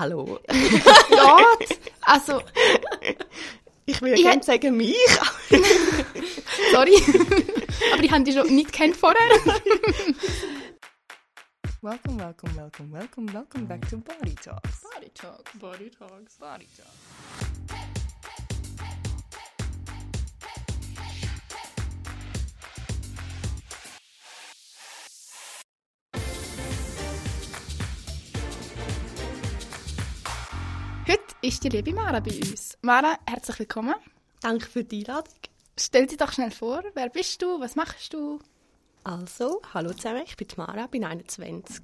Hallo. Gott! Also, Ich will Ich gerne sagen mich. sorry. Aber ich habe dich schon nicht kennt vorher. welcome, welcome, welcome, welcome, welcome back to Body Talks. Body Talk. Body Talks, Body Talks. Ist die liebe Mara bei uns. Mara, herzlich willkommen. Danke für die Einladung. Stell dich doch schnell vor. Wer bist du? Was machst du? Also, hallo zusammen, ich bin Mara, bin 21,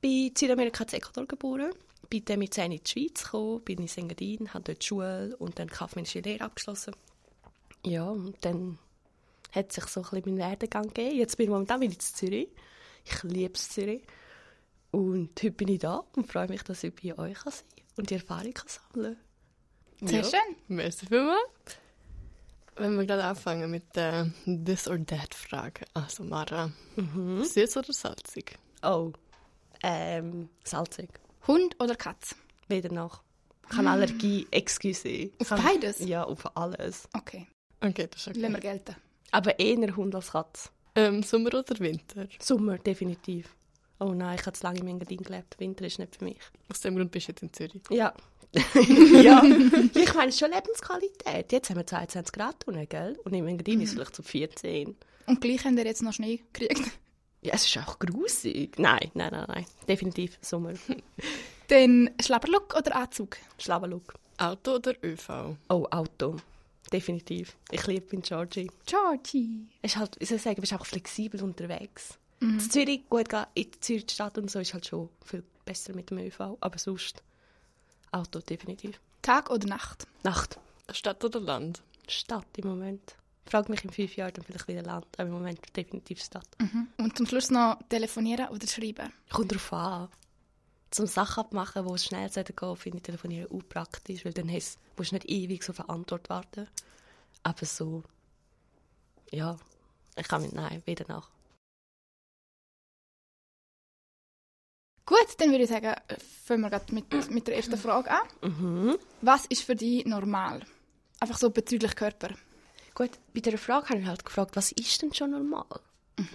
bin in Südamerika in Ecuador geboren, bin dann mit 10 in die Schweiz gekommen, bin in Engadin, habe dort Schule und dann kaufmännische Lehre abgeschlossen. Ja, und dann hat sich so ein bisschen mein Werdegang gegeben. Jetzt bin ich momentan wieder in Zürich. Ich liebe Zürich. Und heute bin ich da und freue mich, dass ich bei euch sein kann und die Erfahrung kann sammeln Sehr schön. Merci vielmals. Wenn wir gerade anfangen mit der This or That Frage. Also Mara, süß oder salzig? Oh, ähm, salzig. Hund oder Katz? Weder noch. Habe Allergie, excuse. Auf beides? Ja, auf alles. Okay, Okay, das ist okay. lassen wir gelten. Aber eher Hund als Katze. Ähm, Sommer oder Winter? Sommer, definitiv. Oh nein, ich habe zu lange in Engadin gelebt. Winter ist nicht für mich. Aus dem Grund bist du jetzt in Zürich. Ja. ja. Ich meine, es ist schon Lebensqualität. Jetzt haben wir 22 Grad unten, gell? Und in Engadin ist es vielleicht so 14. Und gleich haben wir jetzt noch Schnee gekriegt. Ja, es ist auch grusig. Nein, nein, nein, nein. Definitiv Sommer. Dann Schlabberlook oder Anzug? Schlabberlook. Auto oder ÖV? Oh, Auto. Definitiv. Ich liebe in Georgie. Georgie. Es ist halt, wie soll ich sagen, du bist einfach flexibel unterwegs. In Zürich, gut, gehen, in Zürich die Stadt und so ist halt schon viel besser mit dem ÖV, aber sonst Auto definitiv. Tag oder Nacht? Nacht, Stadt oder Land? Stadt im Moment. Frag mich in fünf Jahren dann vielleicht wieder Land, aber im Moment definitiv Stadt. Und zum Schluss noch telefonieren oder schreiben? Kommt darauf an. Zum Sachen abmachen, wo es schnell gehen sollte, finde ich Telefonieren unpraktisch, weil dann hast, musst du nicht ewig auf eine Antwort warten. Aber so, ja, ich kann mit Nein, weder nach. Gut, dann würde ich sagen, fangen wir gerade mit, mit der ersten Frage an. Mhm. Was ist für dich normal? Einfach so bezüglich Körper. Gut, bei dieser Frage habe ich halt gefragt, was ist denn schon normal?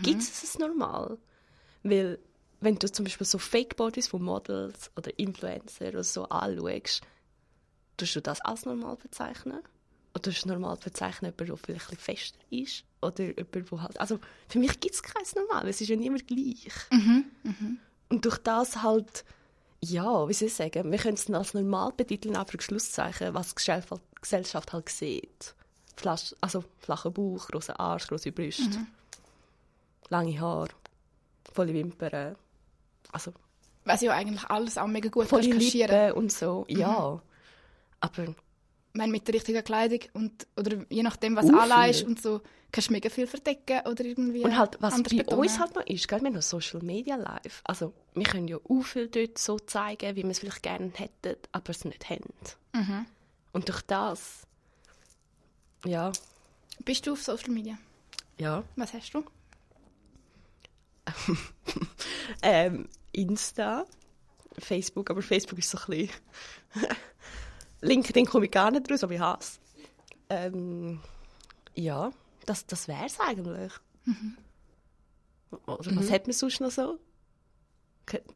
Gibt es ein Normal? Weil, wenn du zum Beispiel so Fake-Bodies von Models oder Influencer oder so anschaust, tust du das als normal bezeichnen? Oder du normal bezeichnen, jemand, der vielleicht ein fester ist? Oder jemand, der halt... Also, für mich gibt es kein Normal, es ist ja niemand gleich. Und durch das halt... Ja, wie soll ich sagen, wir können es als normal betiteln, aber Schlusszeichen, was die Gesellschaft- Gesellschaft halt sieht. Flasch, also flacher Bauch, großer Arsch, große Brüste, lange Haare, volle Wimpern, also Was ja eigentlich alles auch mega gut volle kaschieren. Lippen und so. Ja, aber Ich meine, mit der richtigen Kleidung und, oder je nachdem, was viel. und so, kannst du mega viel verdecken oder irgendwie und halt, was bei betonen. uns halt noch ist, gell, wir haben noch Social Media live. Also wir können ja auch viel dort so zeigen, wie wir es vielleicht gerne hätten, aber es nicht haben. Mhm. Und durch das, ja, Bist du auf Social Media? ja, Was hast du? ähm, Insta, Facebook, aber Facebook ist so ein bisschen... LinkedIn komme ich gar nicht raus, aber ich hasse ähm, Ja, das, das wäre es eigentlich. Oder was hat man sonst noch so?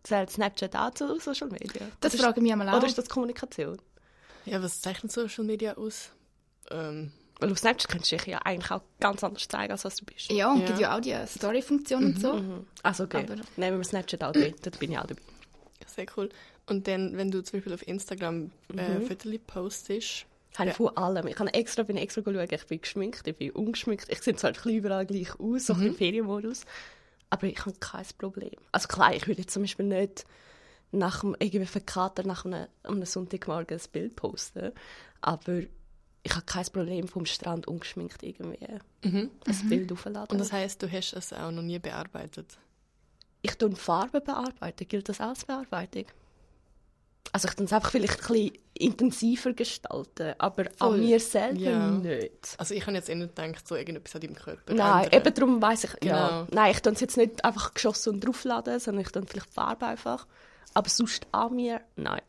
Zählt Snapchat auch zu Social Media? Das frage ich mich einmal auch. Oder ist das Kommunikation? Ja, was zeichnet Social Media aus? Ähm, Weil auf Snapchat kannst du dich ja eigentlich auch ganz anders zeigen, als was du bist. Ja, und Ja. gibt ja auch die Story-Funktion und so. Mhm. Also okay, Aber- nehmen wir Snapchat auch drin, dort bin ich auch dabei. sehr cool. Und dann, wenn du zum Beispiel auf Instagram äh, Mhm. Fotos postest, Habe Ja. ich von allem. Ich habe extra, bin extra schauen, ich bin geschminkt, ich bin ungeschminkt. Ich sehe zwar ein bisschen überall gleich aus, so ein bisschen Ferienmodus, aber ich habe kein Problem. Also klar, ich würde jetzt zum Beispiel nicht nach dem irgendwie verkater nach einem, einem Sonntagmorgen ein Bild posten, aber ich habe kein Problem vom Strand ungeschminkt irgendwie ein Bild aufladen. und das heißt, du hast es auch noch nie bearbeitet. ich tue Farben bearbeiten. Gilt das auch als Bearbeitung? Also ich tue es einfach vielleicht ein bisschen intensiver gestalten, aber Voll. an mir selber Ja. nicht. Also ich habe jetzt eh nicht gedacht, so irgendetwas an deinem Körper Nein, ändern. eben darum weiss ich, ja. Genau. Nein, ich tue es jetzt nicht einfach geschossen und draufladen, sondern ich tue vielleicht die Farbe einfach. Aber sonst an mir, nein.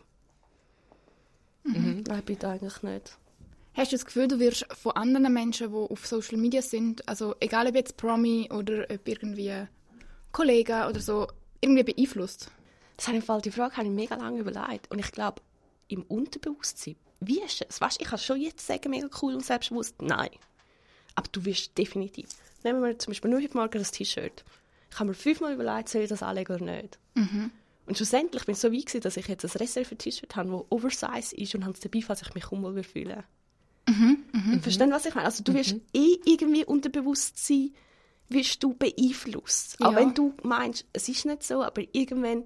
Mhm. Nein, bitte eigentlich nicht. Hast du das Gefühl, du wirst von anderen Menschen, die auf Social Media sind, also egal ob jetzt Promi oder ob irgendwie Kollegen oder so, irgendwie beeinflusst? Das habe ich, Fall- die Frage habe ich mega lange überlegt. Und ich glaube, im Unterbewusstsein, wie ist es? Weißt, ich kann schon jetzt sagen, mega cool und selbstbewusst, nein. Aber du wirst definitiv. Nehmen wir zum Beispiel nur heute Morgen das T-Shirt. Ich habe mir fünfmal überlegt, soll ich das anlegen oder nicht. Und schlussendlich bin ich so weit, gewesen, dass ich jetzt ein Reserve-T-Shirt habe, das oversize ist und habe es dabei, falls ich mich unwohl fühle. Verstehen, was ich meine? Also du wirst eh irgendwie Unterbewusstsein wirst du beeinflusst. Auch Ja. wenn du meinst, es ist nicht so, aber irgendwann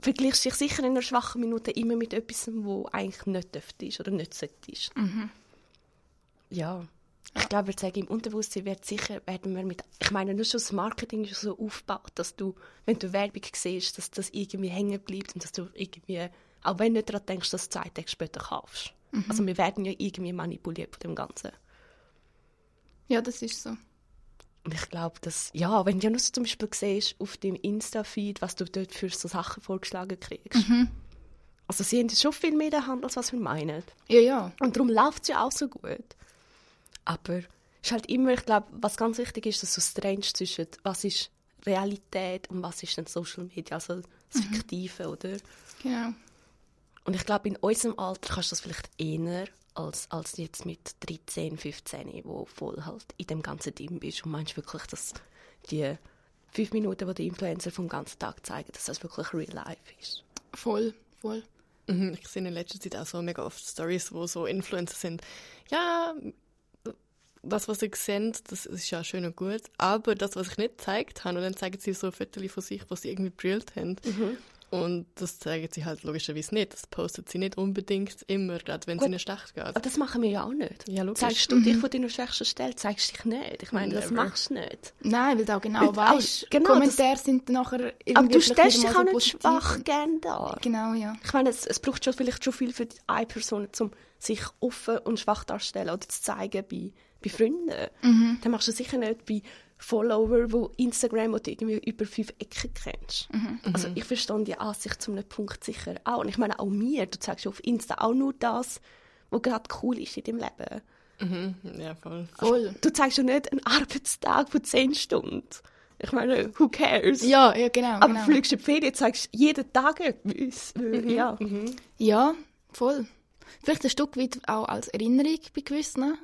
vergleichst dich sicher in einer schwachen Minute immer mit etwas, wo eigentlich nicht dürfte ist oder nicht sollte ist. Ja. Ich glaube, ich sage, im Unterbewusstsein wird sicher, werden wir mit, ich meine, nur schon das Marketing ist so aufgebaut, dass du, wenn du Werbung siehst, dass das irgendwie hängen bleibt und dass du irgendwie, auch wenn du nicht daran denkst, dass du zwei Tage später kaufst. Also wir werden ja irgendwie manipuliert von dem Ganzen. Ja, das ist so. Und ich glaube, dass, ja, wenn du ja nur zum Beispiel siehst, auf dem Insta-Feed, was du dort für so Sachen vorgeschlagen kriegst. Also sie haben schon viel mehr in der Hand, als was wir meinen. Ja, ja. Und darum läuft es ja auch so gut. Aber es ist halt immer, ich glaube, was ganz wichtig ist, dass du das trennst zwischen was ist Realität und was ist dann Social Media, also das Fiktive, oder? Genau. Und ich glaube, in unserem Alter kannst du das vielleicht eher als, als jetzt mit 13, 15, wo voll halt in dem ganzen Team bist und meinst wirklich, dass die fünf Minuten, die die Influencer vom ganzen Tag zeigen, dass das wirklich real life ist. Voll, voll. Mhm, Ich sehe in letzter Zeit auch so mega oft Stories, wo so Influencer sind. Ja, das, was ich sehe, das ist ja schön und gut. Aber das, was ich nicht gezeigt habe, und dann zeigen sie so Fotos von sich, wo sie irgendwie brillt haben. Und das zeigen sie halt logischerweise nicht. Das postet sie nicht unbedingt immer, gerade wenn es Gut. ihnen schlecht geht. Aber das machen wir ja auch nicht. Ja, logisch. Zeigst du dich von deiner schwächsten Stelle, zeigst dich nicht. Ich meine, das Never. machst du nicht. Nein, weil du auch genau weißt, auch- genau, Kommentare sind dann nachher irgendwie Aber du stellst dich auch so nicht positiv. schwach gern dar. Genau, ja. Ich meine, es, es braucht schon vielleicht schon viel für die eine Person, um sich offen und schwach darzustellen oder zu zeigen bei, bei Freunden. Dann machst du es sicher nicht bei Follower, wo Instagram, wo du irgendwie über fünf Ecken kennst. Also ich verstehe die Ansicht zu einem Punkt sicher auch. Und ich meine auch mir, du zeigst auf Insta auch nur das, was gerade cool ist in deinem Leben. Mhm, ja, voll. Voll. Du zeigst ja nicht einen Arbeitstag von 10 Stunden. Ich meine, who cares? Ja, ja, genau. Aber genau. fliegst du in die Ferien, zeigst jeden Tag etwas. Ja. Ja, voll. Vielleicht ein Stück weit auch als Erinnerung bei gewissen.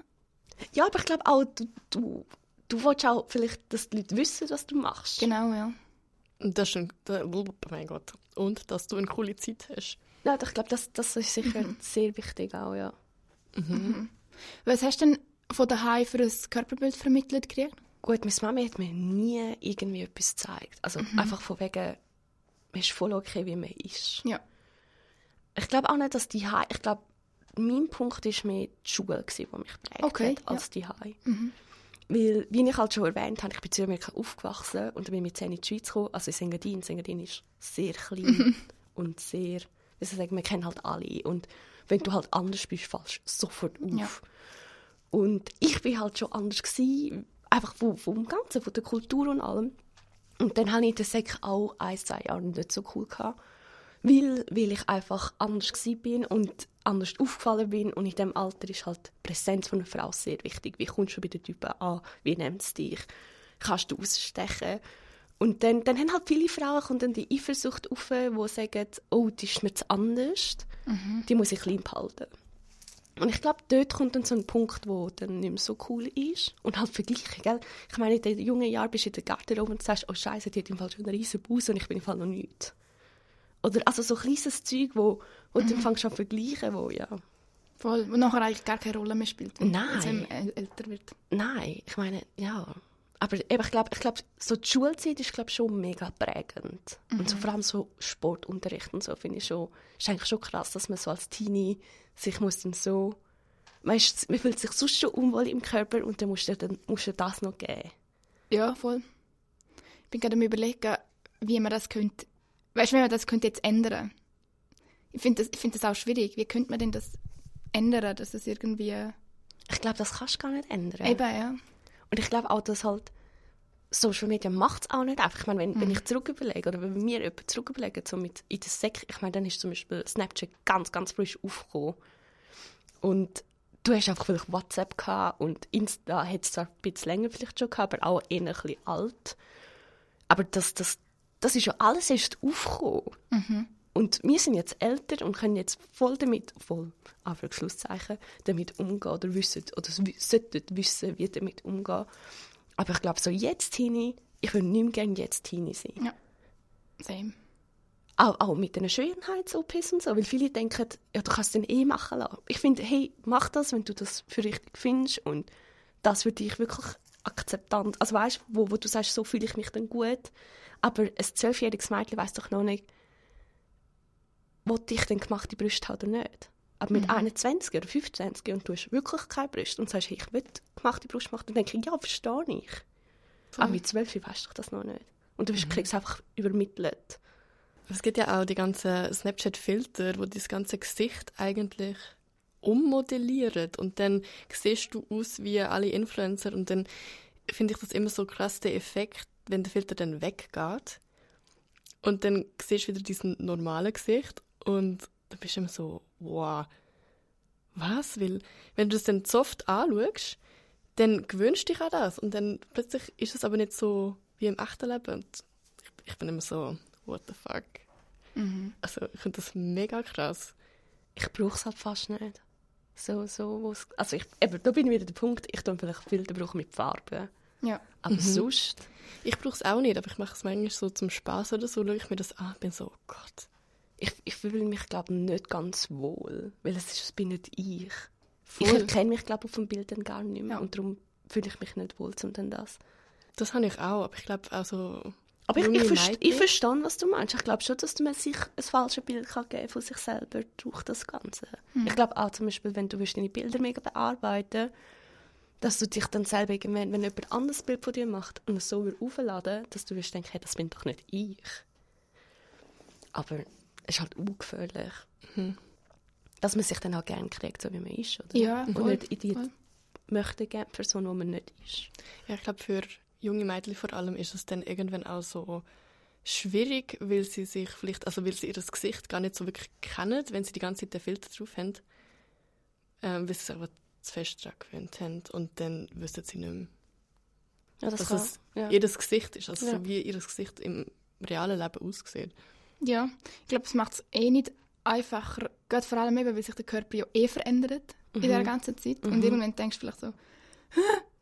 Ja, aber ich glaube auch, du, du, du willst auch vielleicht, dass die Leute wissen, was du machst. Genau, ja. Und das ist ein, da, oh mein Gott. Und dass du eine coole Zeit hast. Ja, ich glaube, das, das ist sicher sehr wichtig auch, ja. Was hast du denn von daheim für ein Körperbild vermittelt gekriegt? Gut, meine Mami hat mir nie irgendwie etwas gezeigt. Also einfach von wegen, man ist voll okay, wie man ist. Ja. Ich glaube auch nicht, dass die Hai, ich glaube, mein Punkt war mehr die Schule, die mich geprägt Okay, hat, als die Hai. Weil, wie ich halt schon erwähnt habe, ich bin in Südamerika aufgewachsen und dann bin ich mit 10 in die Schweiz gekommen, also in Sengadin. Sengadin ist sehr klein und sehr, wie soll ich sagen, man kennt halt alle. Und wenn du halt anders bist, fallst du sofort auf. Ja. Und ich bin halt schon anders gewesen, einfach vom, vom Ganzen, von der Kultur und allem. Und dann habe ich den Sek auch ein, zwei Jahre nicht so cool gehabt. Weil, weil ich einfach anders bin und anders aufgefallen bin. Und in diesem Alter ist halt die Präsenz von einer Frau sehr wichtig. Wie kommst du bei den Typen an? Wie nimmt es dich? Kannst du ausstechen? Und dann, dann haben halt viele Frauen kommt dann die Eifersucht auf, die sagen, oh, die ist mir zu anders. Die muss ich klein behalten. Und ich glaube, dort kommt dann so ein Punkt, wo dann nicht mehr so cool ist. Und halt vergleichen, gell? Ich meine, in den jungen Jahren bist du in der Garderobe und sagst, oh Scheiße, die hat im Fall schon einen riesen Bus und ich bin im Fall noch nichts. Oder also so kleines Zeug, wo, wo du dann fängst an vergleichen, wo, ja... Voll. Und nachher eigentlich gar keine Rolle mehr spielt. wenn Nein. man äl- älter wird. Nein, ich meine, ja. Aber eben, ich glaube, ich glaub, so die Schulzeit ist glaub, schon mega prägend. Und so, vor allem so Sportunterricht und so finde ich schon, ist eigentlich schon krass, dass man so als Teenie sich muss dann so, weißt, man fühlt sich sonst schon unwohl im Körper und dann musst du, dann musst du das noch geben. Ja, voll. Ich bin gerade am überlegen, wie man das könnte, weißt du, wenn man das könnte jetzt ändern. Ich finde das, ich find das auch schwierig. Wie könnte man denn das ändern, dass es irgendwie... Ich glaube, das kannst du gar nicht ändern. Eben, ja. Und ich glaube auch, dass halt Social Media macht es auch nicht einfach. Ich meine, wenn, wenn ich zurück überlege, oder wenn wir jemand zurück überlegen, so mit in der Sek, ich meine, dann ist zum Beispiel Snapchat ganz, ganz frisch aufgekommen. Und du hast einfach vielleicht WhatsApp gehabt und Insta hat es zwar ein bisschen länger vielleicht schon gehabt, aber auch eher ein bisschen alt. Aber das, das, das ist ja alles erst aufgekommen. Und wir sind jetzt älter und können jetzt voll damit, voll, Anführungszeichen, damit umgehen oder wissen, oder sollten wissen, wie damit umgehen. Aber ich glaube, so jetzt Teenie, ich würde nicht mehr gerne jetzt Teenie sein. Ja. Same. Auch, auch mit den Schönheits-OPs und so, weil viele denken, ja, du kannst den eh machen lassen. Ich finde, hey, mach das, wenn du das für richtig findest und das für dich wirklich akzeptant. Also weißt wo, wo du sagst, so fühle ich mich dann gut. Aber ein zwölfjähriges Mädchen weiß doch noch nicht, wo ich denn gemachte Brüste habe oder nicht. Aber mit 21 oder 25 und du hast wirklich keine Brüste und sagst, hey, ich will gemachte Brust machen, dann denke ich, ja, verstehe ich. Aber mit 12 weißt du das noch nicht. Und du kriegst es einfach übermittelt. Es gibt ja auch die ganzen Snapchat-Filter, wo das ganze Gesicht eigentlich ummodellieren und dann siehst du aus wie alle Influencer und dann finde ich das immer so krass, der Effekt, wenn der Filter dann weggeht und dann siehst du wieder diesen normalen Gesicht und dann bist du immer so, wow, was? Weil, wenn du das dann zu oft anschaust, dann gewöhnst du dich an das und dann plötzlich ist es aber nicht so wie im echten Leben und ich, ich bin immer so, what the fuck? Also ich finde das mega krass. ich brauche es halt fast nicht. So, so, wo's- also ich, eben, da bin ich wieder der Punkt, ich tue vielleicht Filter brauchen mit Farben. Ja. Aber sonst, Ich brauche es auch nicht, aber ich mache es manchmal so zum Spaß oder so, schaue ich mir das an bin so, oh Gott. ich, ich fühle mich, glaube ich, nicht ganz wohl, weil es ist, es bin nicht ich. Voll. Ich erkenne mich, glaube ich, auf den Bildern gar nicht mehr Ja. und darum fühle ich mich nicht wohl, um dann das. Das habe ich auch, aber ich glaube auch so... Aber ich, ich, verste, ich verstehe, was du meinst. Ich glaube schon, dass man sich ein falsches Bild kann geben von sich selber durch das Ganze. Ich glaube auch zum Beispiel, wenn du willst deine Bilder mega bearbeiten dass du dich dann selber irgendwann, wenn jemand anderes Bild von dir macht und es so aufladen, dass du wirst denken, hey, das bin doch nicht ich. Aber es ist halt ungefährlich. Dass man sich dann auch gerne kriegt, so wie man ist, oder? Ja, Und voll, nicht in die voll. möchte gerne Person, die man nicht ist. Ja, ich glaube, für junge Mädchen vor allem ist es dann irgendwann auch so schwierig, weil sie sich vielleicht, also weil sie ihr Gesicht gar nicht so wirklich kennen, wenn sie die ganze Zeit den Filter drauf haben, ähm, weil sie sich aber zu fest daran gewöhnt haben und dann wissen sie nicht mehr, Ja, das dass kann. es ja. ihr Gesicht ist, also Ja. so wie ihr Gesicht im realen Leben aussieht. Ja, ich glaube, es macht es eh nicht einfacher, gerade vor allem eben, weil sich der Körper ja eh verändert in der ganzen Zeit. Und irgendwann denkst du vielleicht so, «Hä,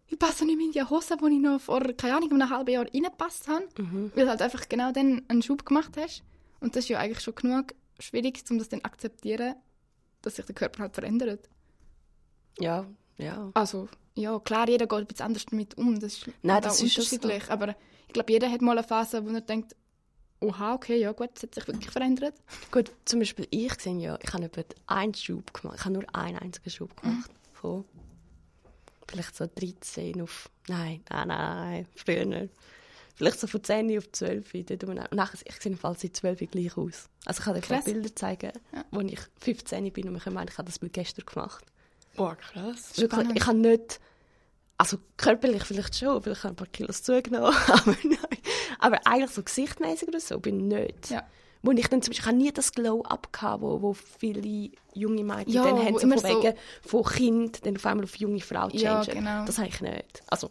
ich passe nicht mehr in die Hose, die ich noch vor, keine Ahnung, einem halben Jahr reingepasst habe, weil du halt einfach genau dann einen Schub gemacht hast. Und das ist ja eigentlich schon genug schwierig, um das dann akzeptieren, dass sich der Körper halt verändert. ja, ja. Also, ja, klar, jeder geht ein bisschen anders damit um, das ist Nein, halt das ist unterschiedlich, aber ich glaube, jeder hat mal eine Phase, wo er denkt, oha, okay, ja gut, es hat sich wirklich verändert. Gut, zum Beispiel ich sehe ja, ich habe etwa einen Schub gemacht. Ich habe nur einen einzigen Schub gemacht. Von vielleicht so 13 auf... Nein, nein, nein, früher. Vielleicht so von 10 auf 12. dort um- Und nachher, ich sehe jedenfalls seit 12 gleich aus. Also ich kann dir Krass. Bilder zeigen, Ja. wo ich 15 bin und kann meinen, ich habe das Bild gestern gemacht. Oh, krass. Wirklich, ich habe nicht... Also körperlich vielleicht schon, vielleicht habe ich ein paar Kilos zugenommen, aber, nein. aber eigentlich so gesichtmäßig oder so bin ich nicht. Ja. Wo ich dann zum Beispiel, nie das Glow-Up gehabt, wo, wo viele junge Mädchen Ja, dann haben, so von so- wegen von Kind dann auf einmal auf junge Frau changen. Ja, genau. Das habe ich nicht. Also,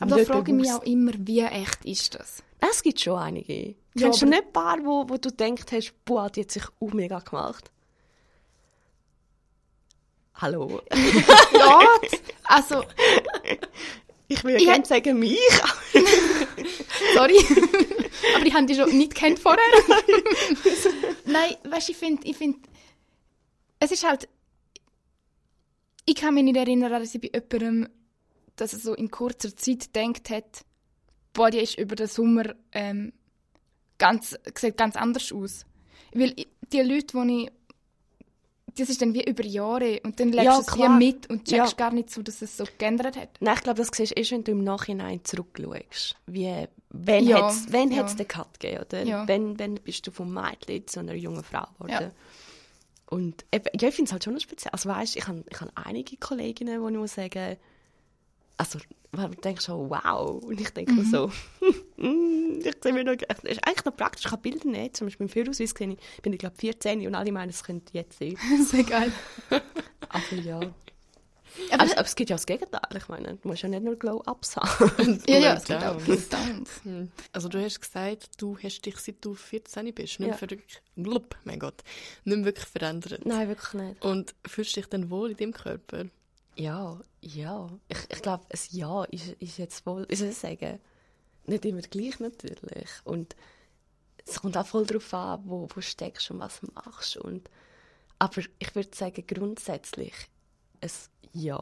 Aber da frage ich mich auch immer, wie echt ist das? Es gibt schon einige. Ja, Kennst du nicht ein paar, wo, wo du denkst hast, boah, die hat sich auch mega gemacht? Hallo? Gott! Also, Ich will ja Ich gerne sagen, mich. sorry. Aber ich habe die schon nicht kennt vorher. Nein, weißt du, ich finde, ich find, es ist halt, ich kann mich nicht erinnern, dass ich bei jemandem, dass er so in kurzer Zeit gedacht hat, boah, die ist über den Sommer ähm, ganz, sieht ganz anders aus. Weil die Leute, die ich das ist dann wie über Jahre und dann lebst Ja, du es wie klar. mit und checkst Ja. gar nicht so, dass es so geändert hat. Nein, ich glaube, das siehst du erst, wenn du im Nachhinein zurückschaust. Wie, wenn Ja, hat's, wenn ja. hat's den Cut gegeben, oder? Ja. Wenn, wenn bist du vom Mädchen zu einer jungen Frau geworden. Ja. Und eben, ja, ich finde es halt schon noch speziell. Also weißt, ich habe ich hab einige Kolleginnen, ich muss sagen, also man denkt schon, wow. Und ich denke mir so, ich sehe mir noch, das ist eigentlich noch praktisch, ich habe Bilder nicht. Zum Beispiel im Führerausweis gesehen, ich bin, ich glaube, 14 und alle meinen, es könnte jetzt sein. Sehr geil. Aber ja. Aber, Also, aber es gibt ja auch das Gegenteil. Ich meine, du musst ja nicht nur Glow-Ups haben. ja, ja, es gibt auch Sounds. Hm. Also du hast gesagt, du hast dich, seit du 14 bist, nicht Ja. mehr wirklich, blub, mein Gott, nicht mehr wirklich verändert. Nein, wirklich nicht. Und fühlst du dich dann wohl in deinem Körper? Ja, ja. Ich, ich glaube, ein Ja ist, ist jetzt wohl, ich soll sagen, nicht immer gleich natürlich. Und es kommt auch voll darauf an, wo, wo steckst und was machst. Und, aber ich würde sagen, grundsätzlich ein Ja.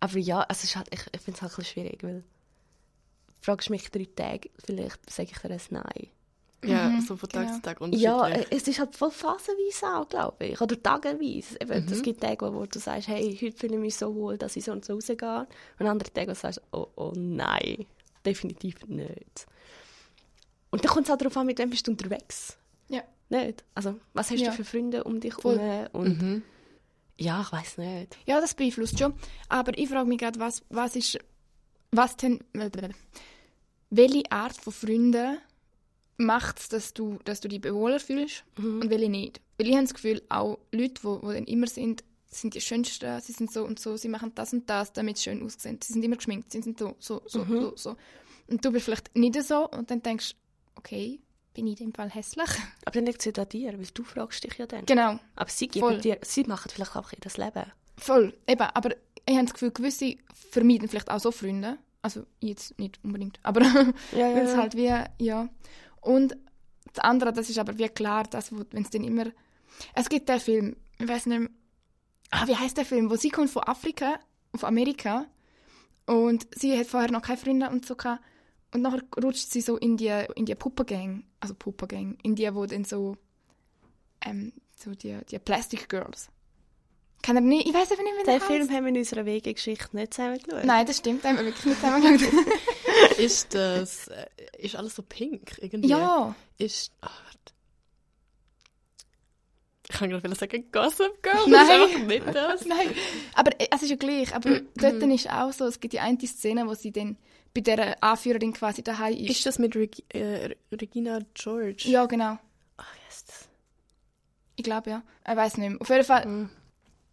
Aber ja, es ist halt, ich, ich finde es halt ein bisschen schwierig, weil fragst du mich drei Tage, vielleicht sage ich dir ein Nein. Ja, Mhm, so von Tag genau. zu Tag Ja, unterschiedlich. äh, es ist halt voll phasenweise auch, glaube ich. Oder tageweise. Eben, Mhm. Es gibt Tage, wo, wo du sagst, hey, heute fühle ich mich so wohl, dass ich so und so rausgehe. Und andere Tage, wo du sagst, oh, oh nein, definitiv nicht. Und dann kommt es auch darauf an, mit wem bist du unterwegs. Ja. Nicht? Also, was hast Ja. du für Freunde um dich herum? Und Mhm. ja, ich weiß nicht. Ja, das beeinflusst schon. Aber ich frage mich gerade, was, was ist, was denn, welche Art von Freunden macht es, dass du, dass du dich wohler fühlst und welche nicht? Weil ich habe das Gefühl, auch Leute, die, die dann immer sind, sind die Schönsten, sie sind so und so, sie machen das und das, damit sie schön aussehen. Sie sind immer geschminkt, sie sind so, so, so, so, so. Und du bist vielleicht nicht so und dann denkst okay, bin ich in dem Fall hässlich? Aber dann liegt es ja an dir, weil du fragst dich ja dann. Genau. Aber sie Voll. geben dir, sie machen vielleicht einfach ihr das Leben. Voll, eben, aber ich habe das Gefühl, gewisse vermeiden vielleicht auch so Freunde. Also jetzt nicht unbedingt, aber Ja, weil es halt wie, ja. Und das andere, das ist aber wie klar, dass wenn es dann immer... Es gibt den Film, ich weiß nicht mehr, ah, wie heißt der Film, wo sie kommt von Afrika auf Amerika und sie hat vorher noch keine Freunde und so gehabt. Und nachher rutscht sie so in die, in die Puppengang, also Puppengang, in die, wo dann so, ähm, so die, die Plastic Girls. Kann er nicht, ich weiß einfach nicht, wie der Den Film haben wir in unserer Wegegeschichte nicht zusammen geschaut. Nein, das stimmt, da haben wir wirklich nicht zusammengeschaut. ist das, äh, ist alles so pink irgendwie? ja, Ist, ah, warte. Ich kann gerade sagen Gossip Girl, Nein. das ist einfach nicht das. nein. Aber äh, es ist ja gleich, aber dort ist auch so, es gibt die eine Szene, wo sie dann bei der Anführerin quasi daheim ist. Ist das mit Reg äh, Regina George? Ja, genau. Ach, yes. Ich glaube, ja. Ich weiß nicht mehr. Auf jeden Fall Mhm.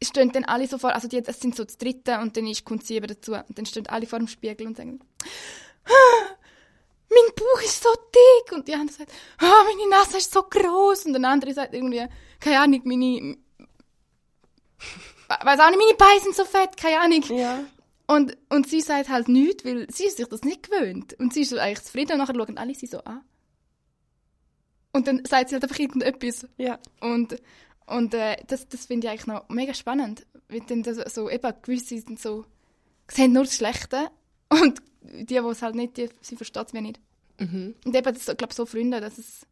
stehen dann alle so vor, also die, das sind so das Dritte und dann ist, kommt sie eben dazu. Und dann stehen alle vor dem Spiegel und sagen, «Ah, mein Bauch ist so dick. Und die andere sagt, «Ah, meine Nase ist so groß. Und der andere sagt irgendwie, keine Ahnung, meine, weiß auch nicht, meine Beine sind so fett, keine Ahnung. Ja. Und, und sie sagt halt nichts, weil sie ist sich das nicht gewöhnt. Und sie ist so eigentlich zufrieden und nachher schauen alle sie so an. Und dann sagt sie halt einfach irgendetwas. Ja. Und, und äh, das, das finde ich eigentlich noch mega spannend. Weil dann so, eben, gewisse sind so, sehen nur das Schlechte. Und die, die es halt nicht, die, sie versteht es mir nicht. Mhm. Und eben, das, ich glaube, so Freunde, dass es,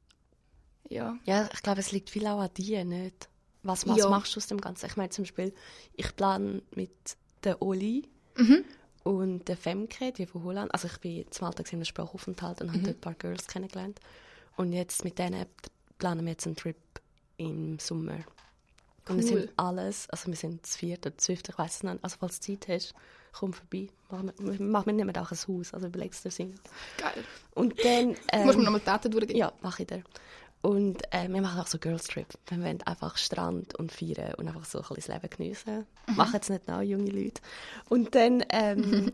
ja. Ja, ich glaube, es liegt viel auch an dir, nicht? Was, was Ja. machst du aus dem Ganzen? Ich meine zum Beispiel, ich plane mit der Oli und der Femke, die von Holland. Also ich bin zum Alltag in einem Sprachaufenthalt und habe dort ein paar Girls kennengelernt. Und jetzt mit denen planen wir jetzt einen Trip im Sommer. Und wir Cool. sind alles, also wir sind das vierte oder zwölfte, ich weiß es nicht. Also falls du Zeit hast, komm vorbei. Wir, machen wir nehmen auch ein Haus, also überlegst du dir. Geil. Und dann... Ähm, Muss man nochmal Daten durchgehen? ja, mache ich dir. Und äh, wir machen auch so Girls Trip. Wir wollen einfach Strand und feiern und einfach so ein bisschen das Leben geniessen. Machen jetzt nicht nach, junge Leute. Und dann, ähm,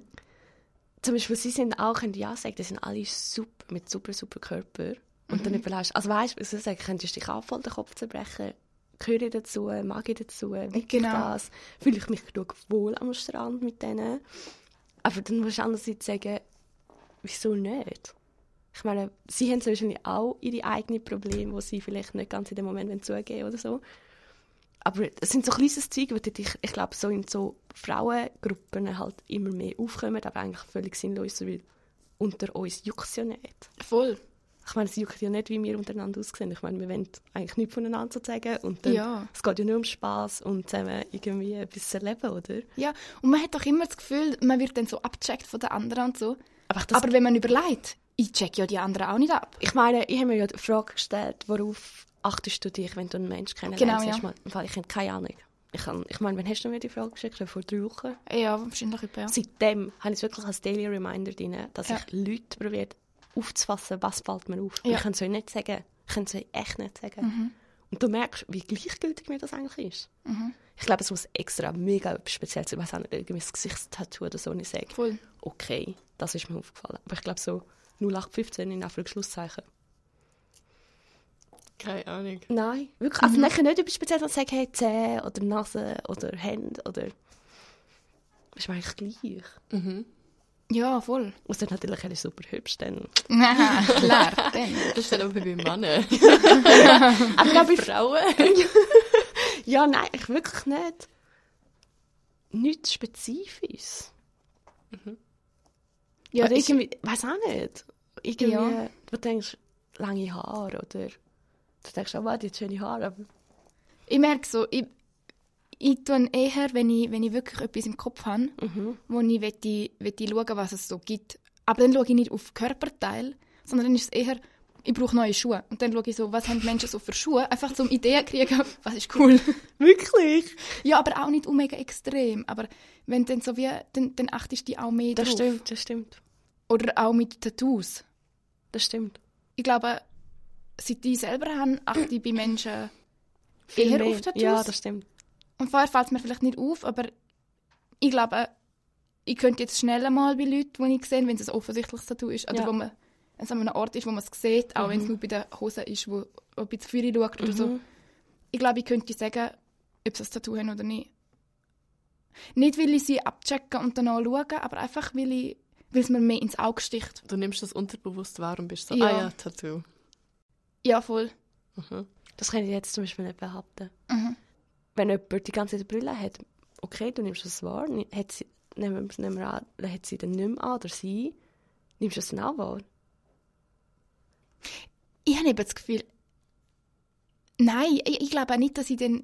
zum Beispiel, sie sind auch, können ja sagen, die sind alle super, mit super, super Körper. Und dann überlegst also weißt du, was ich sage, könntest du dich auch voll den Kopf zerbrechen? Gehöre ich dazu? Mag ich dazu? Will ich Genau. das? Fühle ich mich genug wohl am Strand mit denen? Aber dann musst du andererseits sagen, wieso nicht? Ich meine, sie haben wahrscheinlich auch ihre eigenen Probleme, die sie vielleicht nicht ganz in dem Moment zugeben oder so. Aber es sind so kleines Zeug, die ich, ich glaube, so in so Frauengruppen halt immer mehr aufkommen, aber eigentlich völlig sinnlos, weil unter uns juckt es ja nicht. Voll. Ich meine, es juckt ja nicht, wie wir untereinander aussehen. Ich meine, wir wollen eigentlich nichts voneinander sagen und dann, Ja. es geht ja nur um Spass und zusammen irgendwie etwas erleben, oder? Ja, und man hat doch immer das Gefühl, man wird dann so abgecheckt von den anderen und so. Aber, Aber wenn man überlegt, ich check ja die anderen auch nicht ab. ich meine, ich habe mir ja die Frage gestellt, worauf achtest du dich, wenn du einen Menschen kennenlernst? Genau, ja. Fall, ich habe keine Ahnung. Ich, kann, ich meine, wann hast du mir die Frage geschickt? Vor drei Wochen? Ja, wahrscheinlich etwa, ja. Seitdem habe ich es wirklich als Daily Reminder drin, dass Ja. ich Leute probiere aufzufassen, was fällt mir auf. Ja. Ich kann es euch nicht sagen. Ich kann es euch echt nicht sagen. Und du merkst, wie gleichgültig mir das eigentlich ist. Ich glaube, es muss extra mega etwas Spezielles sein. Nicht, irgendwie ein Gesichtstattoo oder so. Und ich sage, Voll. okay, das ist mir aufgefallen. Aber ich glaube, so 0815 in Anführungszeichen. Keine Ahnung. Nein, wirklich. Also nachher nicht etwas Spezielles, sondern sagen, hey, Zähne oder Nase oder Hände oder... Das ist mir eigentlich gleich. Ja, voll. Außer natürlich, er ist super hübsch, dann... Aha, klar, dann. Das ist dann aber bei Männern. Aber glaube ich, Frauen? ja, nein, ich wirklich nicht. Nichts Spezifisches. Ja, ich, irgendwie, weiß auch nicht. Irgendwie, Ja. du denkst, lange Haare oder... Du denkst, oh, die hat schöne Haare, aber... ich merke so, ich, ich tue eher, wenn ich, wenn ich wirklich etwas im Kopf habe, wo ich möchte, möchte schauen, was es so gibt. Aber dann schaue ich nicht auf Körperteil, sondern dann ist es eher, ich brauche neue Schuhe. Und dann schaue ich so, was haben die Menschen so für Schuhe, einfach zum Ideen kriegen, was ist cool. Wirklich? ja, aber auch nicht um mega extrem. Aber wenn dann so wie, dann, dann achtest du auch mehr Das drauf. stimmt, das stimmt. Oder auch mit Tattoos. Das stimmt. Ich glaube, seit ich selber habe, achte ich bei Menschen Viel eher mehr. auf Tattoos. Ja, das stimmt. Und vorher fällt es mir vielleicht nicht auf, aber ich glaube, ich könnte jetzt schnell mal bei Leuten, die ich sehe, wenn es ein offensichtliches Tattoo ist, oder Ja. wo man wenn es an einem Ort ist, wo man es sieht, auch wenn es nur bei den Hosen ist, wo, ein bisschen Feuer schaut oder so. Ich glaube, ich könnte sagen, ob sie ein Tattoo haben oder nicht. Nicht, weil ich sie abchecken und danach schauen, aber einfach, weil, ich, weil es mir mehr ins Auge sticht. Du nimmst das unterbewusst wahr und bist so, Ja. ah ja, Tattoo. Ja, voll. Mhm. Das kann ich jetzt zum Beispiel nicht behaupten. Mhm. Wenn jemand die ganze Zeit Brille hat, okay, du nimmst das wahr, hat sie, nehmen wir, nehmen wir an, dann hat sie dann nicht mehr an, oder sie, nimmst du das dann auch wahr? Ich habe eben das Gefühl, nein, ich, ich glaube auch nicht, dass ich dann,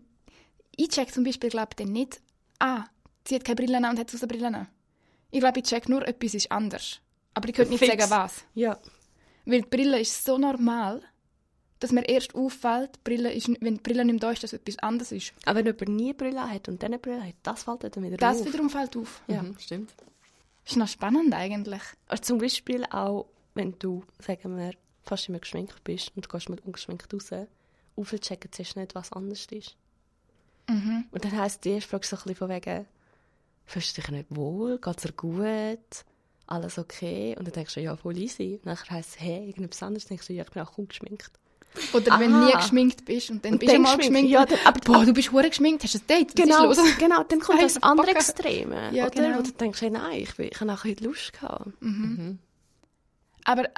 ich check zum Beispiel, glaube dann nicht, ah, sie hat keine Brille an und hat so Brille an. Ich glaube, ich check nur, etwas ist anders. Aber ich könnte nicht Fix. sagen, was. Ja. Weil die Brille ist so normal, dass mir erst auffällt, Brille ist, wenn die Brille nicht da ist, dass etwas anderes ist. Aber wenn jemand nie Brille hat und dann eine Brille hat, das fällt dann wieder Das auf. wiederum fällt auf. Ja. Mhm, stimmt. Ist noch spannend eigentlich. Also zum Beispiel auch, wenn du, sagen wir, fast immer geschminkt bist und du gehst mit ungeschminkt raus, aufchecken zuerst nicht, was anders ist. Mhm. Und dann heisst die erste Frage so ein bisschen von wegen, fühlst du dich nicht wohl, geht es dir gut, alles okay? Und dann denkst du, ja, voll easy. Und dann heisst es, hey, irgendetwas anderes, dann denkst du, ja, ich bin auch ungeschminkt. Oder wenn du Aha. nie geschminkt bist und dann Und bist du mal geschminkt, geschminkt. ja, dann- aber- Boah, du bist hure geschminkt, hast ein Date? Genau, genau, dann kommt das andere. Extreme, Ja, oder? genau. Wo du denkst, hey, nein, ich, ich habe auch heute Lust gehabt. Aber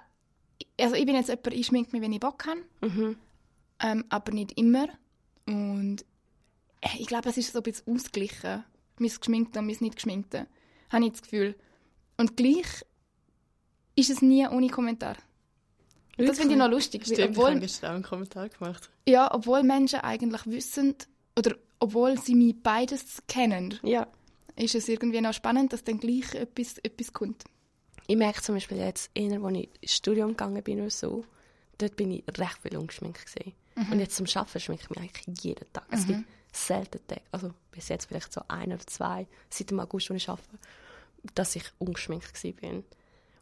also ich bin jetzt jemand, ich schminke mich, wenn ich Bock habe, Mhm. ähm, aber nicht immer. Und äh, ich glaube, es ist so ein bisschen ausgeglichen. Mein Geschminkte und mein nicht Geschminkte. Habe ich das Gefühl. Und gleich ist es nie ohne Kommentar. Und Das finde ich noch lustig. Stimmt, ich obwohl, habe gestern auch einen Kommentar gemacht. ja, obwohl Menschen eigentlich wissen, oder obwohl sie mich beides kennen, Ja. ist es irgendwie noch spannend, dass dann gleich etwas, etwas kommt. Ich merke zum Beispiel jetzt, eher, als ich ins Studium gegangen bin oder so, dort bin ich recht viel ungeschminkt gewesen. Und jetzt zum Arbeiten schminke ich mich eigentlich jeden Tag. Es gibt selten Tage, also bis jetzt vielleicht so ein oder zwei, seit dem August, als ich arbeite, dass ich ungeschminkt bin.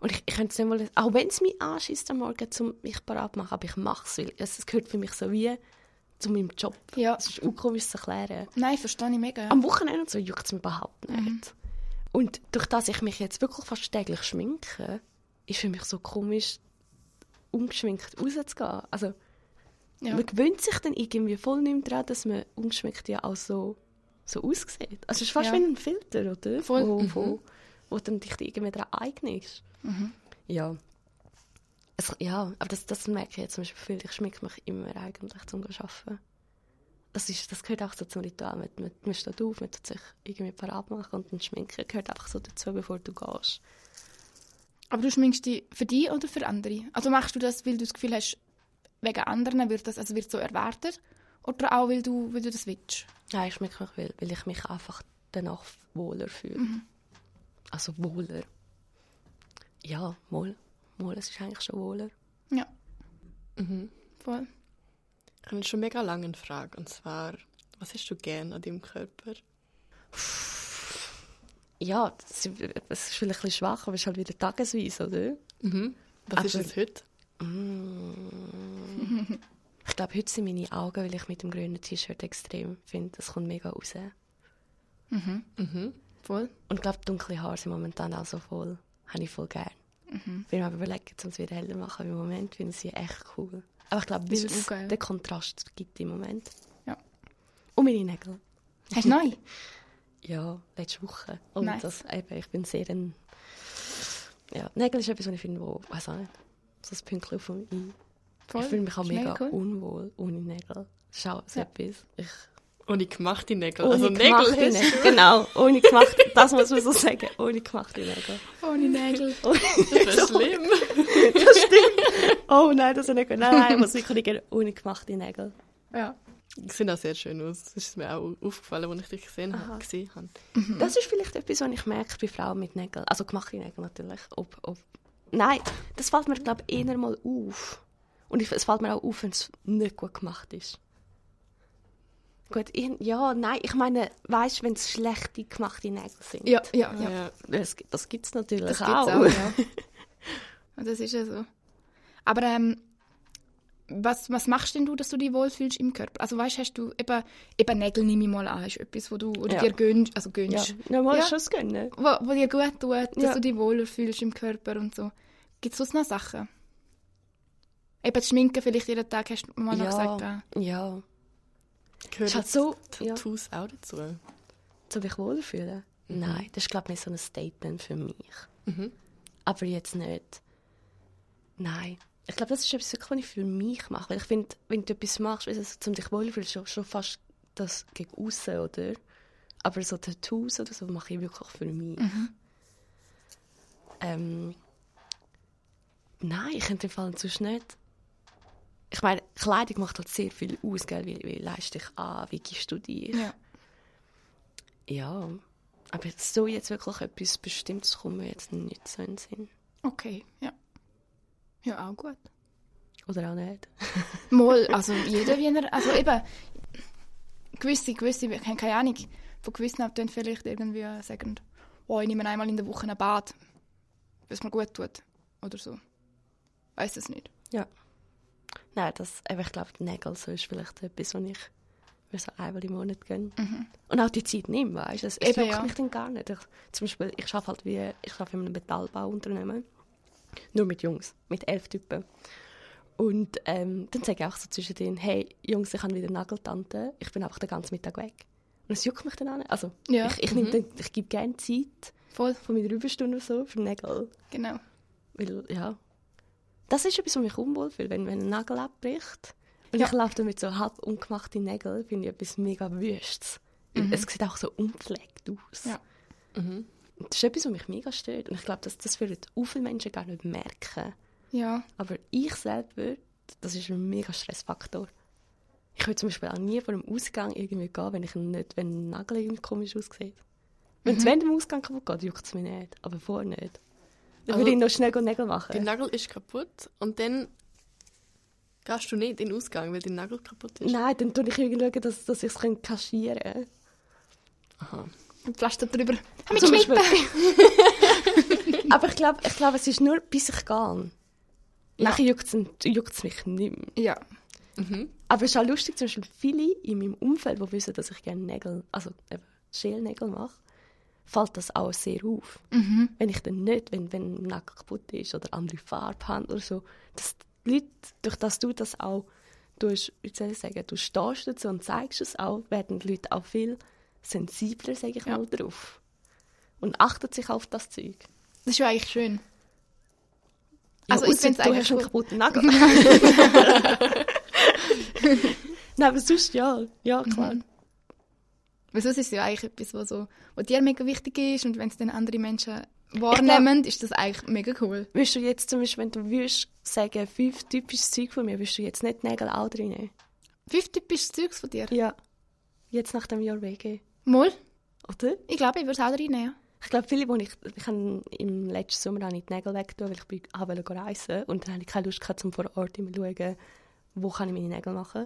Und ich, ich könnte es nicht mal, auch wenn es mich anschießt am Morgen, um mich parat zu machen, aber ich mache es, weil es, gehört für mich so wie zu meinem Job. Ja. Es ist auch komisch zu erklären. Nein, verstehe ich mega. Am Wochenende so juckt es mir überhaupt nicht. Und durch das ich mich jetzt wirklich fast täglich schminke, ist für mich so komisch, ungeschminkt rauszugehen. Also, Ja. man gewöhnt sich dann irgendwie voll nicht mehr daran, dass man ungeschminkt ja auch so, so aussieht. Also, es ist fast Ja. wie ein Filter, oder? Voll. Wo, Mhm. wo, wo dann dich irgendwie daran eignest. Ja. Es, ja, aber das, das merke ich jetzt zum Beispiel viel. Ich schminke mich immer eigentlich zum Arbeiten. Das, ist, das gehört auch so zum Ritual. Man, man, man steht auf, man tut sich irgendwie parat machen und dann schminken gehört einfach so dazu, bevor du gehst. Aber du schminkst dich für dich oder für andere? Also machst du das, weil du das Gefühl hast, wegen anderen wird das also wird so erwartet? Oder auch, weil du, weil du das willst? Nein, ich schminke mich, weil, weil ich mich einfach danach wohler fühle. Also wohler. Ja, wohl. Wohl, es ist eigentlich schon wohler. Ja. Voll. Ich habe jetzt schon mega lange eine Frage. Und zwar, Was hast du gern an deinem Körper? Ja, das ist, das ist vielleicht ein bisschen schwach, aber es ist halt wieder tagesweise, oder? Mhm. Was ist Aber- es heute? Ich glaube, heute sind meine Augen, weil ich mit dem grünen T-Shirt extrem finde. Das kommt mega raus. Mhm. Voll. Und ich glaube, dunkle Haare sind momentan auch so voll. Habe ich voll gern. Ich bin mir aber überlegen, um es wieder heller machen. Im Moment finde ich sie echt cool. Aber ich glaube, weil es den Kontrast gibt im Moment. Ja. Und meine Nägel. Hast du neu? Ja, letzte Woche. Und Nice. das, eben, ich bin sehr ein... Ja, Nägel ist etwas, was ich finde, wo, weiß auch nicht, so ein Pünktchen auf dem I. Voll. Ich fühle mich auch mega cool. unwohl ohne Nägel. Auch so Ja. etwas. Ich, Ohne gemachte Nägel. ohne also gemachte Nägel Nägel. Genau, ohne gemachte, das muss man so sagen, ohne gemachte Nägel. Ohne Nägel. Das ist schlimm. Das stimmt. Oh nein, das ist nicht gut. Nein, nein, ich muss wirklich nicht ohne gemachte Nägel. Ja. Die sehen auch sehr schön aus. Das ist mir auch aufgefallen, als ich dich gesehen habe. Gesehen habe. Das ist vielleicht etwas, was ich merke bei Frauen mit Nägeln. Also gemachte Nägel natürlich. Ob, ob... Nein, das fällt mir, glaube ich, eher mal auf. Und ich, es fällt mir auch auf, wenn es nicht gut gemacht ist. Gut, ich, ja, nein, ich meine, weißt du, wenn es schlechte gemachte Nägel sind. Ja, ja, ja. Ja. Das, das gibt es natürlich Das auch. gibt's auch, ja. Das ist ja so. Aber ähm, was, was machst denn du, dass du dich wohlfühlst im Körper? Also weißt, hast du eben, eben Nägel nehme ich mal an, ist etwas, wo du oder Ja. dir gönnst, also Ja, gönnst, ja man Ja. schon es gönnen. wo, wo dir gut tut, dass Ja. du dich wohler fühlst im Körper und so. Gibt es sonst noch Sachen? Eben das Schminken vielleicht jeden Tag, hast du mal noch gesagt. Ja. ja. Gehört Ist halt so, ja. Tattoos auch dazu? Soll ich wohlfühlen? Nein, das ist, glaube ich, nicht so ein Statement für mich. Mhm. Aber jetzt nicht. Nein. Ich glaube, das ist etwas, was ich für mich mache. Weil ich finde, wenn du etwas machst, also, um dich wohlzufühlen, schon, schon fast das gegen außen, oder? Aber so Tattoos oder so mache ich wirklich für mich. Ähm, nein, ich könnte im Fall sonst nicht. Ich meine, Kleidung macht halt sehr viel aus, gell? Wie, wie leist dich an, wie gibst du dich? Ja. Ja, aber so jetzt wirklich etwas Bestimmtes kommt mir jetzt nicht so in den Sinn. Okay, ja. Ja, auch gut. Oder auch nicht. Mal, also jeder wie er, also eben, gewisse, gewisse, ich habe keine Ahnung, von gewissen Autoren vielleicht irgendwie sagen, oh, ich nehme einmal in der Woche ein Bad, was mir gut tut, oder so. Weiß es nicht. Ja. Nein, das, ich glaube, die Nägel so ist vielleicht etwas, was ich mir so einmal im Monat gönne. Und auch die Zeit nehme, weißt du. Es, juckt ja. mich dann gar nicht. Ich, zum Beispiel, ich arbeite halt wie, ich arbeite in einem Metallbauunternehmen. Nur mit Jungs, mit elf Typen. Und ähm, dann sage ich auch so zwischendrin, hey, Jungs, ich habe wieder Nageltante, ich bin einfach den ganzen Mittag weg. Und es juckt mich dann auch nicht. Also, Ja. ich, ich, nehme dann, ich gebe gerne Zeit Voll, von meiner Überstunde oder so für Nägel. genau. Weil, ja, das ist etwas, was mich unwohl fühlt, wenn, wenn ein Nagel abbricht. Und Ja. ich laufe dann mit so halb ungemachten Nägeln, finde ich etwas mega wüstes. Es sieht auch so unpflegt aus. Ja. Und Das ist etwas, was mich mega stört. Und ich glaube, dass das würden auch viele Menschen gar nicht merken. Ja, Aber ich selber, das ist ein mega Stressfaktor. Ich würde zum Beispiel auch nie vor dem Ausgang irgendwie gehen, wenn ich nicht, wenn ein Nagel irgendwie komisch aussieht. Wenn es während dem Ausgang kaputt geht, juckt es mich nicht. Aber vorher nicht. Dann Also, würde ich noch schnell Nägel machen. Der Nagel ist kaputt und dann gehst du nicht in den Ausgang, weil dein Nagel kaputt ist. Nein, dann tue ich irgendwie schauen, dass, dass ich es kaschieren kann. Aha. und Pflaster drüber. Hab Zum geschnitten. Aber ich glaube, ich glaub, es ist nur, bis ich gehe. Nachher juckt es mich nicht mehr. Ja, Mhm. Aber es ist auch lustig, zum Beispiel viele in meinem Umfeld, die wissen, dass ich gerne Nägel, also eben Schälnägel mache, fällt das auch sehr auf. Wenn ich dann nicht, wenn, wenn ein Nagel kaputt ist oder andere Farbe haben oder so, dass die Leute, durch das du das auch tust, wie soll ich sagen, du stehst dazu und zeigst es auch, werden die Leute auch viel sensibler, sage ich Ja. mal, drauf. Und achten sich auf das Zeug. das ist ja eigentlich schön. Ja, Also ich find's du eigentlich gut. kaputten Nagel. Nein, aber sonst ja. Ja, klar. Weil sonst ist es ja eigentlich etwas, was, so, was dir mega wichtig ist und wenn es dann andere Menschen wahrnehmen, ist das eigentlich mega cool. Würdest du jetzt zum Beispiel, wenn du würdest sagen, fünf typisches Zeug von mir, würdest du jetzt nicht Nägel auch drin nehmen? Fünf typisches Zeugs von dir. Ja. Jetzt nach dem Jahr WG. Mal, Oder? ich glaube, ich würde es auch reinnehmen. Ich glaube, viele, die ich, ich habe im letzten Sommer habe ich die Nägel weggetan, weil ich bin- auch wollte reisen und dann hatte ich keine Lust gehabt, um vor Ort immer zu schauen, wo kann ich meine Nägel machen.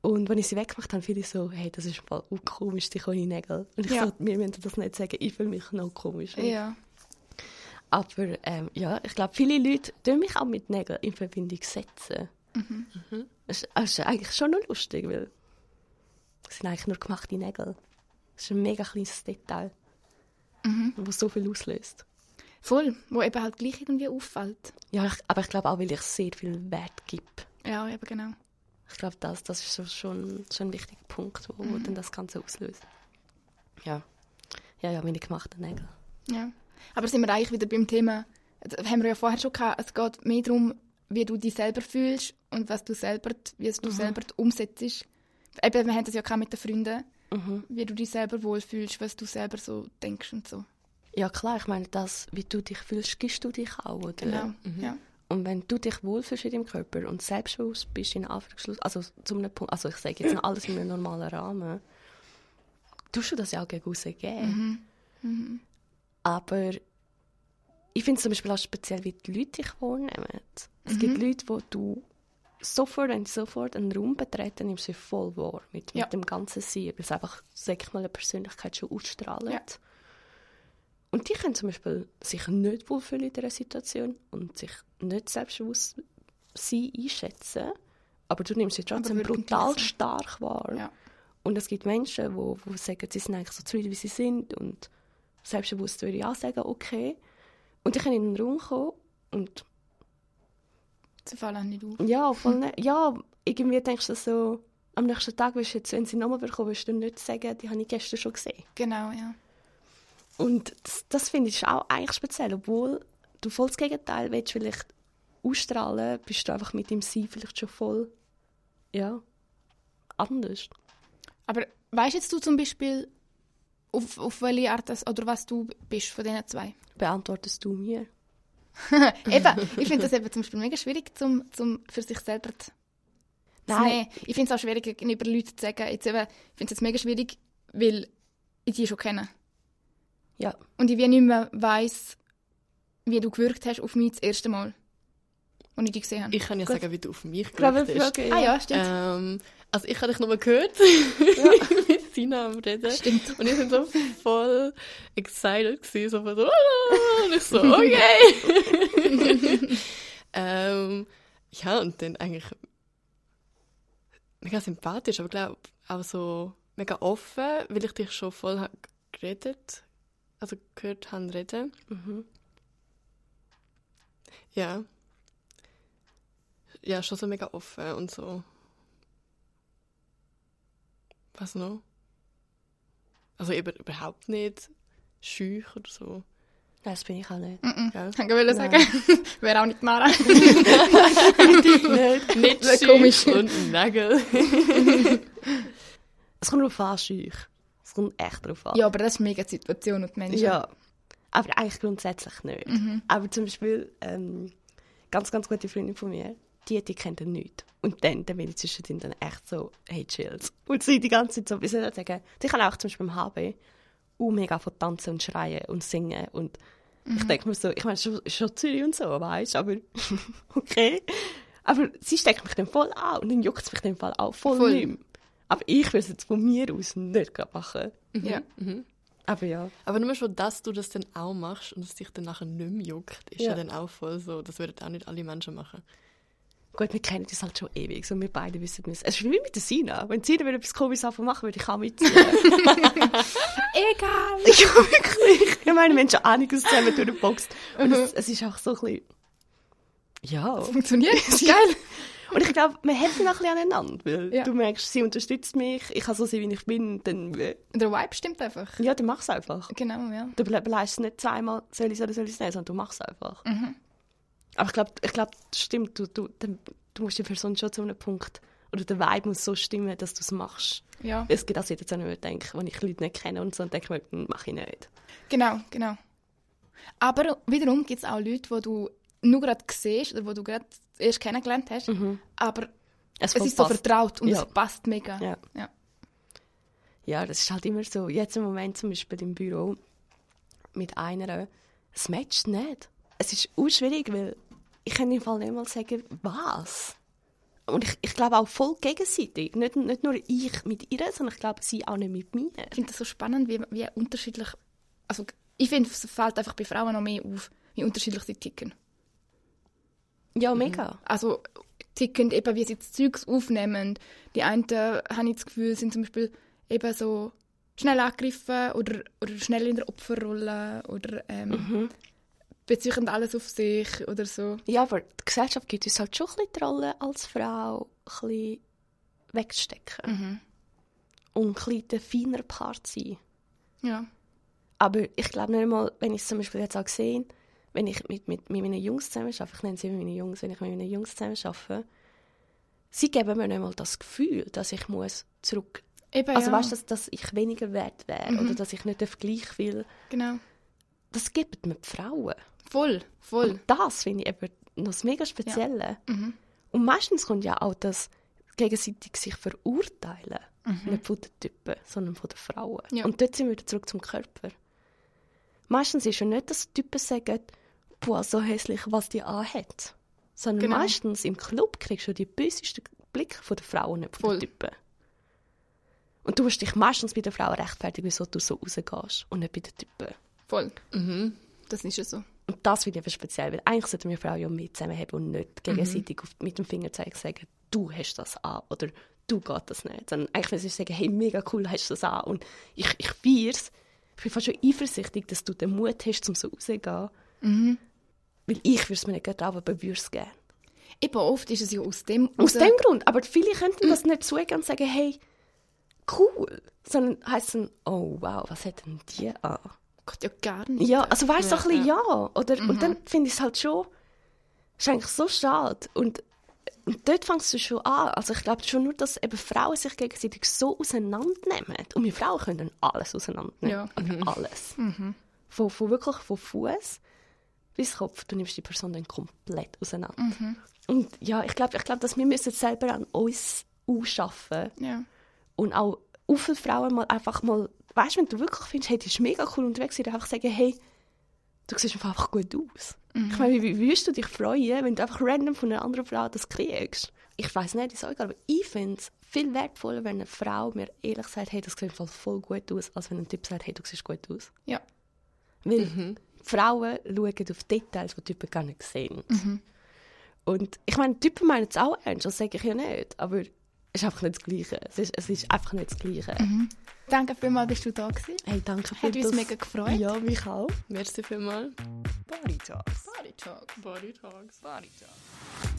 Und wenn ich sie weggemacht habe, finde ich so, hey, das ist voll komisch, die kleinen Nägel. Und ich Ja. so, mir müssen das nicht sagen, ich fühle mich noch komisch. Ja. Aber ähm, ja, ich glaube, viele Leute tun mich auch mit Nägeln in Verbindung setzen. Das, ist, das ist eigentlich schon noch lustig, weil es sind eigentlich nur gemachte Nägel. Das ist ein mega kleines Detail, das so viel auslöst. Voll, wo eben halt gleich irgendwie auffällt. Ja, ich, aber ich glaube auch, weil ich sehr viel Wert gebe. Ja, eben genau. Ich glaube, das, das ist so schon, schon ein wichtiger Punkt, wo, wo dann das Ganze auslöst. Ja. Ja, ja, meine gemachten Nägel. Ja. Aber sind wir eigentlich wieder beim Thema, das haben wir ja vorher schon gehabt, es geht mehr darum, wie du dich selber fühlst und was du selber, wie es du selber umsetzt. Eben, wir haben das ja gehabt mit den Freunden, wie du dich selber wohlfühlst, was du selber so denkst und so. Ja, klar, ich meine, das, wie du dich fühlst, gibst du dich auch, oder? Genau. Ja. Und wenn du dich wohlfühlst in deinem Körper und selbstbewusst bist in Anführungsschluss, also zu einem Punkt, also ich sage jetzt noch alles in einem normalen Rahmen, tust du das ja auch gegen aussen geben. Aber ich finde es zum Beispiel auch speziell, wie die Leute dich wahrnehmen. Es gibt Leute, wo du sofort, wenn sofort einen Raum betreten, nimmst du sie voll wahr mit, Ja. mit dem ganzen Sein, weil es einfach, sag ich mal, eine Persönlichkeit schon ausstrahlt. Ja. Und die können zum Beispiel sich nicht wohlfühlen in dieser Situation und sich nicht selbstbewusst sein einschätzen, aber du nimmst sie trotzdem brutal so. stark wahr. Ja. Und es gibt Menschen, die wo, wo sagen, sie sind eigentlich so zufrieden, wie sie sind und selbstbewusst würde ich auch sagen, okay. Und die können in den Raum kommen und Sie fallen auch nicht auf. ja, voll ne ja, irgendwie denkst du so, am nächsten Tag wirst du jetzt, wenn sie nochmal bekommen, wirst du nicht sagen, die habe ich gestern schon gesehen. Genau, ja. Und das, das finde ich auch eigentlich speziell, obwohl du voll das Gegenteil willst, vielleicht ausstrahlen, bist du einfach mit dem Sein vielleicht schon voll, ja, anders. Aber weißt jetzt du zum Beispiel, auf, auf welche Art das, oder was du bist von diesen zwei? Beantwortest du mir? eben, ich finde das eben zum Beispiel mega schwierig, zum, zum für sich selber zu, zu Nein. nehmen. Ich finde es auch schwierig, gegenüber Leuten zu sagen, jetzt eben, ich finde es jetzt mega schwierig, weil ich die schon kenne. Ja. Und ich wie nicht mehr weiss, wie du gewirkt hast auf mich das erste Mal, als ich dich gesehen habe. Ich kann ja Gut. sagen, wie du auf mich gewirkt hast. ah ja, stimmt. Ähm, also ich habe dich nur gehört, mit Sina am Reden. Stimmt. Und ich bin so voll excited gewesen, so von so, «Ah!» und ich so, okay. ähm, ja, und dann eigentlich mega sympathisch, aber glaube auch so mega offen, weil ich dich schon voll geredet, also gehört reden. Mhm. Ja. Ja, schon so mega offen und so. Was noch? Also eben überhaupt nicht schüch oder so. Nein, das bin ich auch nicht. Mhm. Ja. Ich wollte sagen, wäre auch nicht Mara. nicht. Nicht schüch komisch. und Nägel. Es kommt darauf an, schüch. Es kommt echt darauf an. ja, aber das ist mega die Situation und die Menschen. Ja, aber eigentlich grundsätzlich nicht. Aber zum Beispiel, ähm, ganz, ganz gute Freundin von mir, die, die kennt ihn nicht. Und dann, dann bin ich zwischendrin dann echt so, hey, chills. Und sie die ganze Zeit so, wie soll ich sagen, die kann auch zum Beispiel im HB auch mega von tanzen und schreien und singen. Und ich denke mir so, ich meine, schon, schon Zürich und so, weißt du, aber okay. Aber sie steckt mich dann voll an und dann juckt es mich dann Fall auch voll, Voll. nicht mehr. Aber ich würde es jetzt von mir aus nicht machen. Ja. Aber ja. Aber nur schon, dass du das dann auch machst und es dich dann nachher nicht mehr juckt, ist ja, Ja. dann auch voll so. Das würden auch nicht alle Menschen machen. Gut, wir kennen das halt schon ewig, so wir beide wissen es. Es ist wie mit der Sina. Wenn Sina wieder etwas komisches machen würde, ich auch mitziehen. Egal. ja, wirklich. Ich meine, wir haben schon einiges zusammen durchgeboxt. Und es, es ist auch so ein bisschen... Ja. Funktioniert. Ist geil. Und ich glaube, wir helfen auch ein bisschen aneinander, weil Ja. du merkst, sie unterstützt mich, ich kann so sein, wie ich bin, dann... äh, Der Vibe stimmt einfach. Ja, dann mach es einfach. Genau, ja. Du überlegst nicht zweimal, soll ich es oder soll ich es nicht, sondern du machst es einfach. Aber ich glaube, ich glaub, das stimmt, du, du, du musst die Person schon zu einem Punkt, oder der Vibe muss so stimmen, dass du es machst. Ja. Es gibt auch Situationen, wo ich denke, wenn ich Leute nicht kenne und so, dann denke ich mir, hm, mache ich nicht. Genau, genau. Aber wiederum gibt es auch Leute, die du nur gerade siehst oder wo du gerade erst kennengelernt hast, aber es voll ist so vertraut und Ja. es passt mega. Ja. Ja. Ja, das ist halt immer so. Jetzt im Moment zum Beispiel im Büro mit einer, es matcht nicht. Es ist auch schwierig, weil ich kann im Fall nicht mal sagen, was. und ich, ich glaube auch voll gegenseitig. Nicht, nicht nur ich mit ihr, sondern ich glaube, sie auch nicht mit mir. Ich finde das so spannend, wie, wie unterschiedlich. Also, ich finde, es fällt einfach bei Frauen noch mehr auf, wie unterschiedlich sie ticken. Ja, mega. Also, ticken, eben wie sie das Zeugs aufnehmen. Die einen, habe ich das Gefühl, sind zum Beispiel eben so schnell angegriffen oder, oder schnell in der Opferrolle oder ähm, beziehen alles auf sich oder so. Ja, aber die Gesellschaft gibt uns halt schon ein bisschen die Rolle als Frau ein bisschen wegzustecken. Und ein bisschen der feiner Part sein. Ja. Aber ich glaube nicht einmal, wenn ich es zum Beispiel jetzt auch gesehen, wenn ich mit, mit, mit meinen Jungs zusammen arbeite, ich nenne sie immer meine Jungs, wenn ich mit meinen Jungs zusammen arbeite, sie geben mir nicht einmal das Gefühl, dass ich muss zurück... Eben, Also ja. weißt du, dass, dass ich weniger wert wäre oder dass ich nicht gleich viel... Genau. Das gibt mir die Frauen. Voll, voll. Und das finde ich eben noch das mega Spezielle. Und meistens kommt ja auch das gegenseitig sich verurteilen. Nicht von den Typen, sondern von den Frauen. Ja. Und dort sind wir wieder zurück zum Körper. Meistens ist ja nicht, dass die Typen sagen, boah, so hässlich, was die anhat. Sondern Genau. meistens im Club kriegst du die bösesten Blicke von den Frauen, nicht von Voll. den Typen. Und du musst dich meistens bei den Frauen rechtfertigen, wieso du so rausgehst und nicht bei den Typen. Voll. Das ist ja so. Und das finde ich eben speziell, weil eigentlich sollten wir Frauen ja mehr zusammenhaben und nicht gegenseitig auf, mit dem Finger zeigen sagen, du hast das an oder du geht das nicht. Sondern eigentlich müssen wir sagen, hey, mega cool, hast du das an. Und ich, ich feiere es. Ich bin fast schon eifersüchtig, dass du den Mut hast, um so rauszugehen. Weil ich würde es mir nicht trauen, aber würde es gerne. Eben oft ist es ja aus dem... Aus dem Grund. Aber viele könnten das nicht zugeben und sagen, hey, cool. Sondern heisst dann, oh wow, was hat denn die an? Gott, ja gar nicht. Ja, also weißt du, Ja, so ein bisschen ja. Oder, Und dann finde ich es halt schon, ist eigentlich so schade. Und, und dort fängst du schon an. Also ich glaube schon nur, dass eben Frauen sich gegenseitig so auseinandernehmen. Und wir Frauen können dann alles auseinandernehmen. Ja. Also alles. Von, von wirklich von Fuß bis Kopf. Du nimmst die Person dann komplett auseinander. Und ja, ich glaube, ich glaub, dass wir müssen selber an uns ausschaffen Ja. und auch viele Frauen mal einfach mal, weißt du, wenn du wirklich findest, hey, die ist mega cool unterwegs, dir einfach sagen, hey, du siehst einfach gut aus. Ich meine, wie, wie würdest du dich freuen, wenn du einfach random von einer anderen Frau das kriegst? Ich weiß nicht, ist auch egal, aber ich finde es viel wertvoller, wenn eine Frau mir ehrlich sagt, hey, das sieht im Fall voll gut aus, als wenn ein Typ sagt, hey, du siehst gut aus. Ja. Weil Frauen schauen auf Details, die Typen gar nicht sehen. Und ich meine, Typen meinen es auch ernst, das sage ich ja nicht, aber ist einfach nicht das Gleiche. Es ist, es ist einfach nicht das Gleiche. Danke vielmals, bist du da gewesen. Hey, danke Hat uns das- mega gefreut. Ja, mich auch. Merci vielmals. Body Talks. Body Talk. Body Talks. Body Talks.